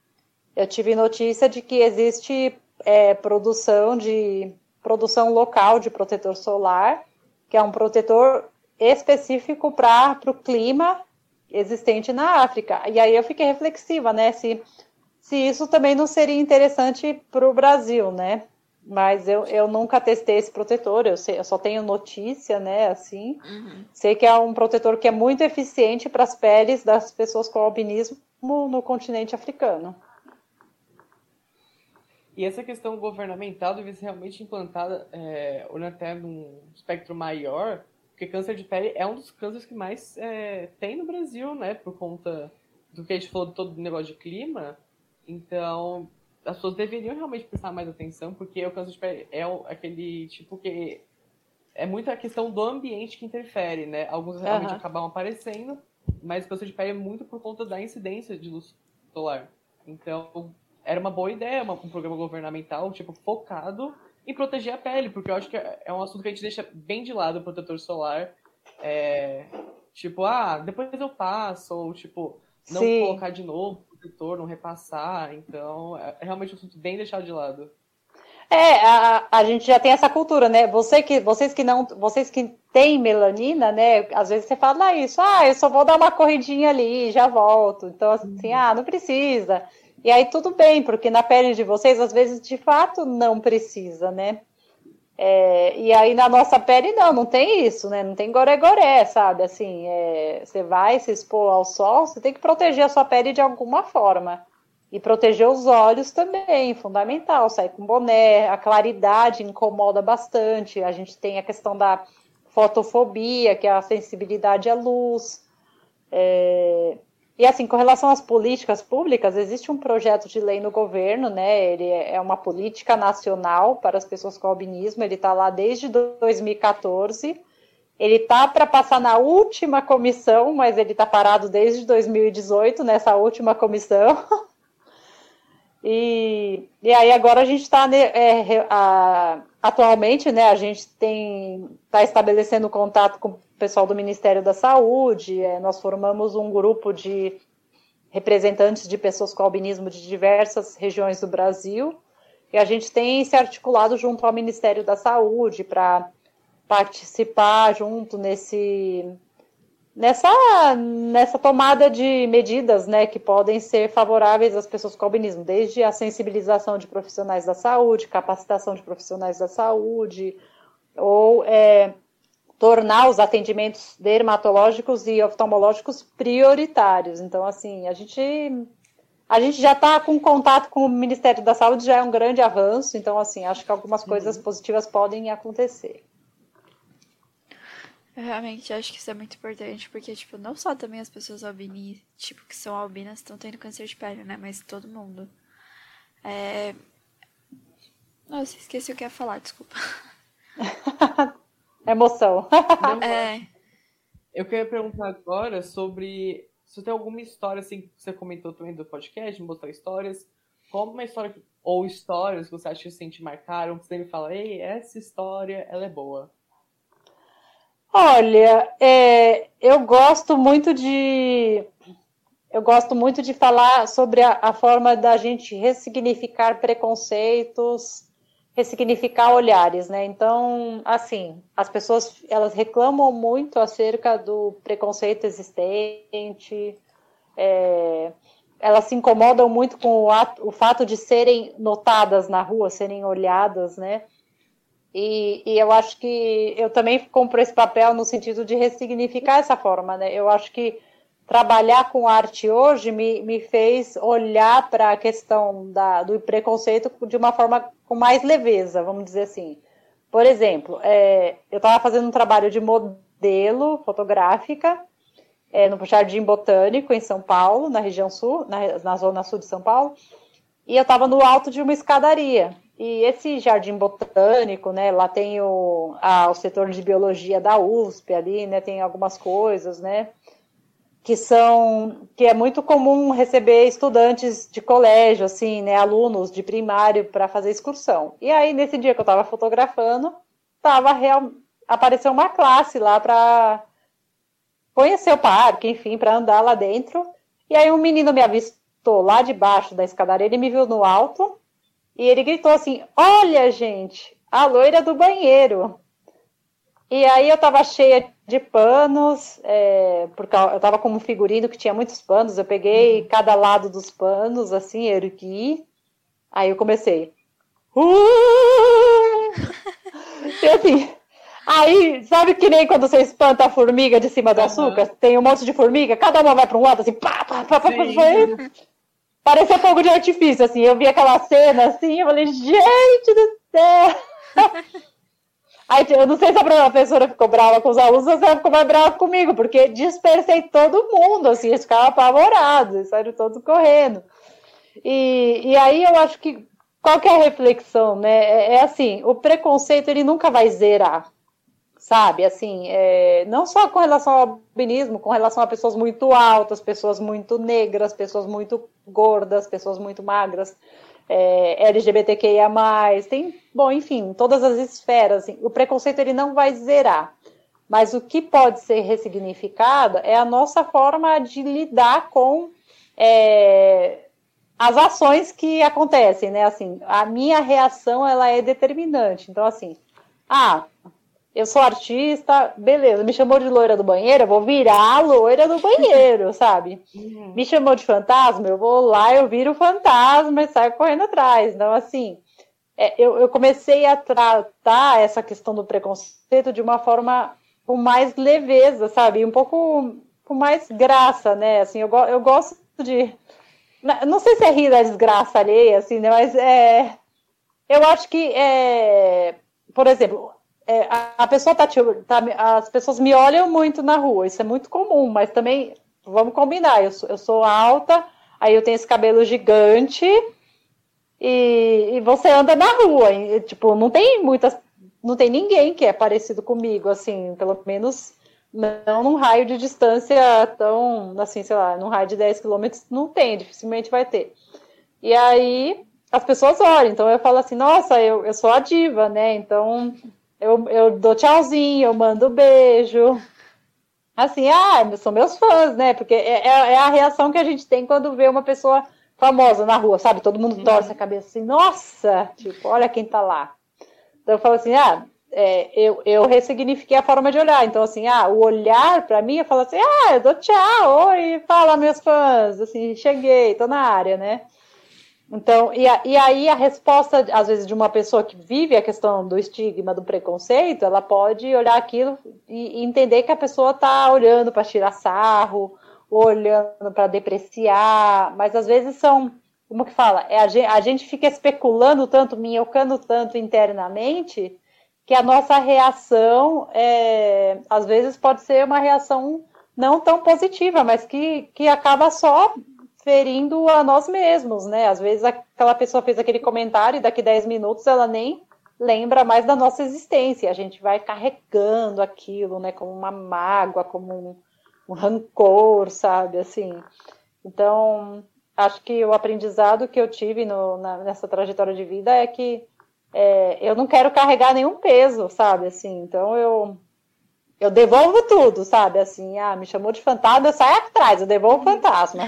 eu tive notícia de que existe é, produção de produção local de protetor solar, que é um protetor específico para o clima existente na África. E aí eu fiquei reflexiva, né? Se, se isso também não seria interessante para o Brasil, né? Mas eu, eu nunca testei esse protetor, eu, sei, eu só tenho notícia, né? Assim, uhum. sei que é um protetor que é muito eficiente para as peles das pessoas com albinismo no continente africano. E essa questão governamental deve ser realmente implantada, é, olhando até num espectro maior, porque câncer de pele é um dos cânceres que mais é, tem no Brasil, né? Por conta do que a gente falou de todo o negócio de clima. Então, as pessoas deveriam realmente prestar mais atenção, porque o câncer de pele é aquele tipo que é muita questão do ambiente que interfere, né? Alguns realmente uhum. acabam aparecendo, mas o câncer de pele é muito por conta da incidência de luz solar. Então, era uma boa ideia, uma, um programa governamental, tipo, focado em proteger a pele, porque eu acho que é, é um assunto que a gente deixa bem de lado o protetor solar. É, tipo, ah, depois eu passo, ou tipo, não Sim. colocar de novo o protetor, não repassar. Então, é, é realmente um assunto bem deixado de lado. É, a, a gente já tem essa cultura, né? Você que, vocês que não, vocês que têm melanina, né? Às vezes você fala isso, ah, eu só vou dar uma corridinha ali, já volto. Então, assim, uhum. ah, não precisa. E aí tudo bem, porque na pele de vocês, às vezes, de fato, não precisa, né? É, e aí na nossa pele não, não tem isso, né? Não tem goré-goré, sabe? Assim, é, você vai se expor ao sol, você tem que proteger a sua pele de alguma forma. E proteger os olhos também, fundamental. Sair com boné, a claridade incomoda bastante. A gente tem a questão da fotofobia, que é a sensibilidade à luz. É, e assim, com relação às políticas públicas, existe um projeto de lei no governo, né? Ele é uma política nacional para as pessoas com albinismo, ele está lá desde 2014. Ele está para passar na última comissão, mas ele está parado desde 2018 nessa última comissão. *laughs* E, e aí agora a gente está é, atualmente, né? A gente tem está estabelecendo contato com pessoal do Ministério da Saúde, é, nós formamos um grupo de representantes de pessoas com albinismo de diversas regiões do Brasil, e a gente tem se articulado junto ao Ministério da Saúde para participar junto nesse nessa, nessa tomada de medidas né, que podem ser favoráveis às pessoas com albinismo, desde a sensibilização de profissionais da saúde, capacitação de profissionais da saúde, ou é, tornar os atendimentos dermatológicos e oftalmológicos prioritários. Então, assim, a gente a gente já está com contato com o Ministério da Saúde, já é um grande avanço, então, assim, acho que algumas coisas uhum. positivas podem acontecer. Eu realmente acho que isso é muito importante, porque, tipo, não só também as pessoas albinis, tipo, que são albinas estão tendo câncer de pele, né? Mas todo mundo. É... Nossa, esqueci o que ia falar, desculpa. *laughs* Emoção. *laughs* é. Eu queria perguntar agora sobre se tem alguma história, assim, que você comentou também do podcast, mostrar histórias, como uma história, ou histórias que você acha que assim, te marcaram, que você me fala, ei, essa história, ela é boa. Olha, é, eu gosto muito de eu gosto muito de falar sobre a, a, forma da gente ressignificar preconceitos, ressignificar olhares, né? Então, assim, as pessoas elas reclamam muito acerca do preconceito existente, é, elas se incomodam muito com o, ato, o fato de serem notadas na rua, serem olhadas, né? E, e, eu acho que eu também compro esse papel no sentido de ressignificar essa forma, né? Eu acho que trabalhar com arte hoje me, me fez olhar para a questão da, do preconceito de uma forma com mais leveza, vamos dizer assim. Por exemplo, é, eu estava fazendo um trabalho de modelo fotográfica é, no Jardim Botânico, em São Paulo, na região sul, na, na zona sul de São Paulo, e eu estava no alto de uma escadaria. E esse jardim botânico, né? Lá tem o, a, o setor de biologia da USP ali, né? Tem algumas coisas, né? Que são que é muito comum receber estudantes de colégio, assim, né, alunos de primário para fazer excursão. E aí nesse dia que eu estava fotografando, tava real, apareceu uma classe lá para conhecer o parque, enfim, para andar lá dentro. E aí um menino me avistou lá debaixo da escadaria, ele me viu no alto e ele gritou assim: "Olha, gente, a loira do banheiro". E aí eu tava cheia de panos, é, porque eu tava com um figurino que tinha muitos panos, eu peguei uhum. cada lado dos panos, assim, ergui, aí eu comecei. Uh! *laughs* e assim, aí, sabe que nem quando você espanta a formiga de cima do uhum. açúcar? Tem um monte de formiga, cada uma vai para um lado, assim, pá, pá, pá, pá, pá, pá. Parecia fogo de artifício, assim, eu vi aquela cena, assim, eu falei, gente do céu! *laughs* Aí eu não sei se a professora ficou brava com os alunos ou se ela ficou mais brava comigo, porque dispersei todo mundo, assim, eles ficavam apavorados, saíram todos correndo. E, e aí eu acho que qual que é reflexão, né? É, é assim, o preconceito ele nunca vai zerar, sabe? Assim, é, não só com relação ao albinismo, com relação a pessoas muito altas, pessoas muito negras, pessoas muito gordas, pessoas muito magras é, LGBTQIA+, tem, bom, enfim, todas as esferas. Assim, o preconceito ele não vai zerar, mas o que pode ser ressignificado é a nossa forma de lidar com é, as ações que acontecem, né? Assim, a minha reação ela é determinante. Então, assim, ah, eu sou artista, beleza, me chamou de loira do banheiro, eu vou virar a loira do banheiro, *laughs* sabe? Uhum. Me chamou de fantasma, eu vou lá, eu viro o fantasma e saio correndo atrás. Então, assim, é, eu, eu, comecei a tratar essa questão do preconceito de uma forma com mais leveza, sabe? Um pouco com mais graça, né? Assim, eu, eu gosto de. Não sei se é rir da desgraça alheia, assim, né? Mas é. Eu acho que, é, por exemplo, é, a, pessoa tá, tá, As pessoas me olham muito na rua, isso é muito comum, mas também, vamos combinar, eu sou, eu sou alta, aí eu tenho esse cabelo gigante, e, e você anda na rua, e, tipo, não tem muitas. Não tem ninguém que é parecido comigo, assim, pelo menos não num raio de distância tão, assim, sei lá, num raio de 10 quilômetros, não tem, dificilmente vai ter. E aí as pessoas olham, então eu falo assim, nossa, eu, eu sou a diva, né? Então eu, eu dou tchauzinho, eu mando beijo. Assim, ah, são meus fãs, né? Porque é, é, é, a reação que a gente tem quando vê uma pessoa famosa na rua, sabe? Todo mundo torce a cabeça assim, nossa, tipo, olha quem tá lá. Então eu falo assim, ah, é, eu, eu ressignifiquei a forma de olhar. Então, assim, ah, o olhar para mim, eu falo assim, ah, eu dou tchau, oi, fala meus fãs, assim, cheguei, tô na área, né? Então, e, a, e aí a resposta, às vezes, de uma pessoa que vive a questão do estigma, do preconceito, ela pode olhar aquilo e, entender que a pessoa está olhando para tirar sarro, olhando para depreciar, mas às vezes são, como que fala? É a, gente, a gente fica especulando tanto, minhocando tanto internamente, que a nossa reação, é, às vezes, pode ser uma reação não tão positiva, mas que, que acaba só ferindo a nós mesmos, né? Às vezes aquela pessoa fez aquele comentário e daqui 10 minutos ela nem lembra mais da nossa existência. A gente vai carregando aquilo, né? Como uma mágoa, como um, um rancor, sabe? Assim. Então, acho que o aprendizado que eu tive no, na, nessa trajetória de vida é que é, eu não quero carregar nenhum peso, sabe? Assim, então eu eu devolvo tudo, sabe? Assim, ah, me chamou de fantasma, eu saio atrás, eu devolvo o fantasma.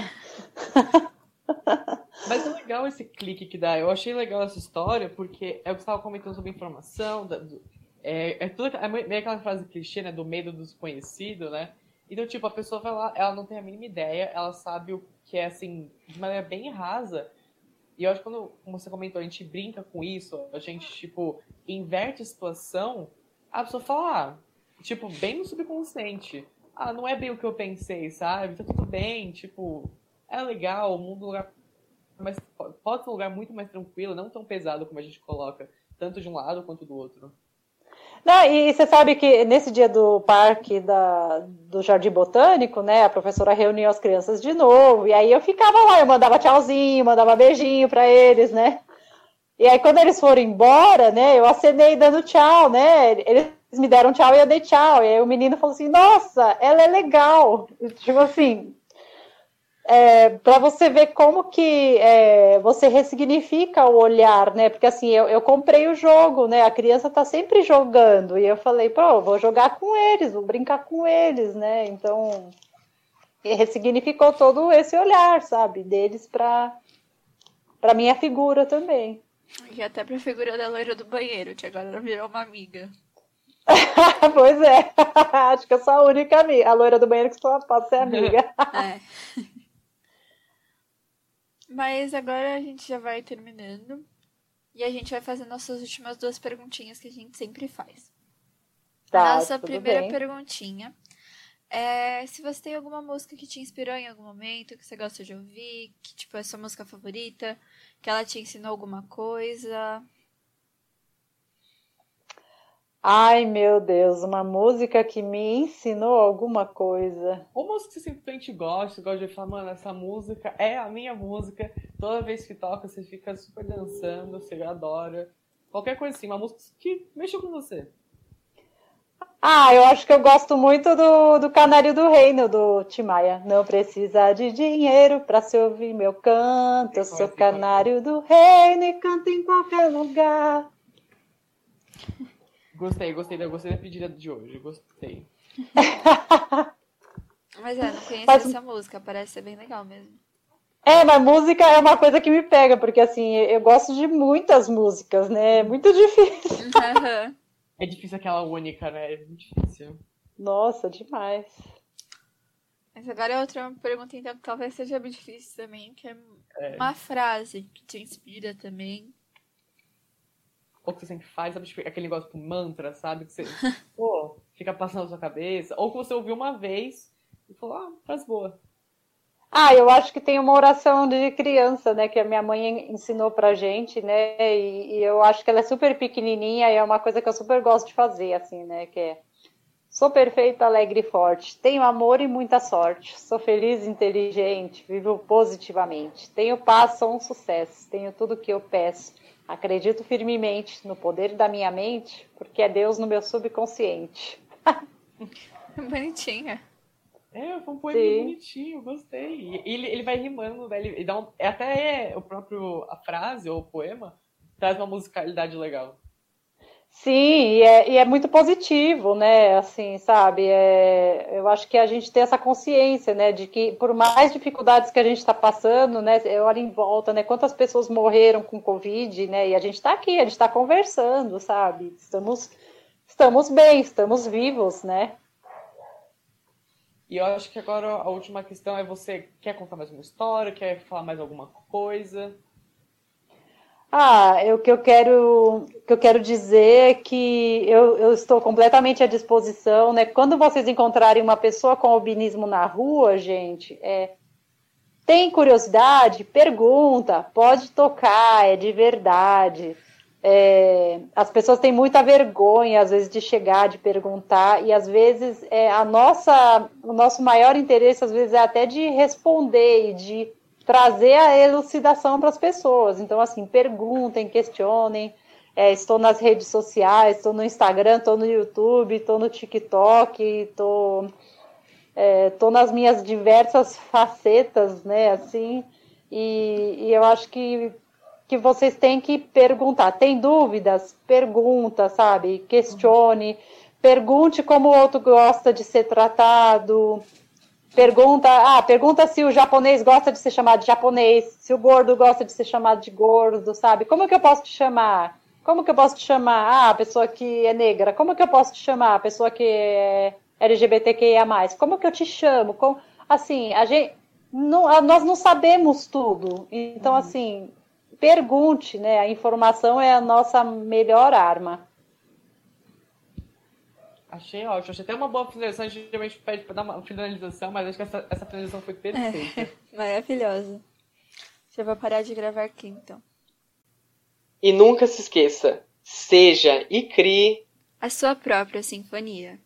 *laughs* Mas é legal esse clique que dá. Eu achei legal essa história, porque é o que você estava comentando sobre informação. Do, é, é, tudo, é meio aquela frase clichê, né? Do medo do desconhecido, né? Então, tipo, a pessoa vai lá, ela não tem a mínima ideia, ela sabe o que é, assim, de maneira bem rasa. E eu acho que quando, como você comentou, a gente brinca com isso, a gente, tipo, inverte a situação, a pessoa fala, ah, tipo, bem no subconsciente. Ah, não é bem o que eu pensei, sabe? Tá tudo bem, tipo, é legal, o mundo é um lugar mas pode ser um lugar muito mais tranquilo, não tão pesado como a gente coloca, tanto de um lado quanto do outro. Não, e você sabe que nesse dia do parque da, do Jardim Botânico, né, a professora reuniu as crianças de novo, e aí eu ficava lá, eu mandava tchauzinho, mandava beijinho para eles, né? E aí quando eles foram embora, né, eu acenei dando tchau, né? Eles me deram tchau e eu dei tchau. E aí o menino falou assim: "Nossa, ela é legal". Tipo assim, é, para você ver como que é, você ressignifica o olhar, né? Porque assim, eu, eu comprei o jogo, né? A criança está sempre jogando e eu falei, pô, vou jogar com eles, vou brincar com eles, né? Então, ressignificou todo esse olhar, sabe, deles para para minha figura também. E até para a figura da loira do banheiro, que agora virou uma amiga. *laughs* pois é, *laughs* acho que eu sou a única amiga, a loira do banheiro que só pode ser amiga. é. *laughs* Mas agora a gente já vai terminando. E a gente vai fazer nossas últimas duas perguntinhas que a gente sempre faz. Tá, Nossa primeira bem. perguntinha é se você tem alguma música que te inspirou em algum momento, que você gosta de ouvir, que tipo é sua música favorita, que ela te ensinou alguma coisa. Ai, meu Deus, uma música que me ensinou alguma coisa. Ou música que você simplesmente gosta, gosta de falar, mano, essa música é a minha música. Toda vez que toca, você fica super dançando, você adora. Qualquer coisa assim, uma música que mexeu com você. Ah, eu acho que eu gosto muito do, do Canário do Reino, do Timaya. Não precisa de dinheiro para se ouvir meu canto. Eu sou canário do reino e canto em qualquer lugar. Gostei, gostei, gostei da pedida de hoje, gostei. *laughs* Mas é, não conheço mas... essa música, parece ser bem legal mesmo. É, mas música é uma coisa que me pega, porque assim, eu gosto de muitas músicas, né? É muito difícil. *laughs* Uhum. É difícil aquela única, né? É muito difícil. Nossa, demais. Mas agora é outra pergunta, então, que talvez seja bem difícil também, que é, é. uma frase que te inspira também ou que você sempre faz, sabe? Tipo, aquele negócio com mantra, sabe? Que você, *laughs* pô, fica passando na sua cabeça. Ou que você ouviu uma vez e falou, ah, faz boa. Ah, eu acho que tem uma oração de criança, né, que a minha mãe ensinou pra gente, né, e, e, eu acho que ela é super pequenininha e é uma coisa que eu super gosto de fazer, assim, né, que é Sou perfeita, alegre e forte, tenho amor e muita sorte, sou feliz e inteligente, vivo positivamente, tenho paz, sou um sucesso, tenho tudo que eu peço, Acredito firmemente no poder da minha mente, porque é Deus no meu subconsciente. *laughs* Bonitinha. É, foi um poema bonitinho, gostei. Ele, ele vai rimando, né? Ele, dá um, é até o próprio a frase ou o poema traz uma musicalidade legal. Sim, e é, e é, muito positivo, né? Assim, sabe? É, eu acho que a gente tem essa consciência, né? De que por mais dificuldades que a gente está passando, né? Olha em volta, né? Quantas pessoas morreram com Covid, né? E a gente está aqui, a gente está conversando, sabe? Estamos estamos bem, estamos vivos, né? E eu acho que agora a última questão é você quer contar mais uma história, quer falar mais alguma coisa? Ah, o que eu quero, que eu quero dizer é que eu, eu, estou completamente à disposição, né? Quando vocês encontrarem uma pessoa com albinismo na rua, gente, é, tem curiosidade? Pergunta, pode tocar, é de verdade. É, as pessoas têm muita vergonha, às vezes, de chegar, de perguntar, e às vezes é, a nossa, o nosso maior interesse, às vezes, é até de responder e de trazer a elucidação para as pessoas. Então, assim, perguntem, questionem. É, estou nas redes sociais, estou no Instagram, estou no YouTube, estou no TikTok, estou é, tô nas minhas diversas facetas, né, assim, e, e eu acho que que vocês têm que perguntar. Tem dúvidas? Pergunta, sabe? Questione. Pergunte como o outro gosta de ser tratado. Pergunta, ah, pergunta se o japonês gosta de ser chamado de japonês, se o gordo gosta de ser chamado de gordo, sabe? Como que eu posso te chamar? Como que eu posso te chamar? Ah, a pessoa que é negra. Como que eu posso te chamar? A pessoa que é LGBTQIA+. Como que eu te chamo? Como... Assim, a gente... Não, nós não sabemos tudo. Então, uhum. assim, pergunte, né? A informação é a nossa melhor arma. Achei ótimo. Achei até uma boa finalização. A gente geralmente pede para dar uma finalização, mas acho que essa, essa finalização foi perfeita. É, *laughs* maravilhosa. Já vou parar de gravar aqui, então. E nunca se esqueça, seja e crie a sua própria sinfonia.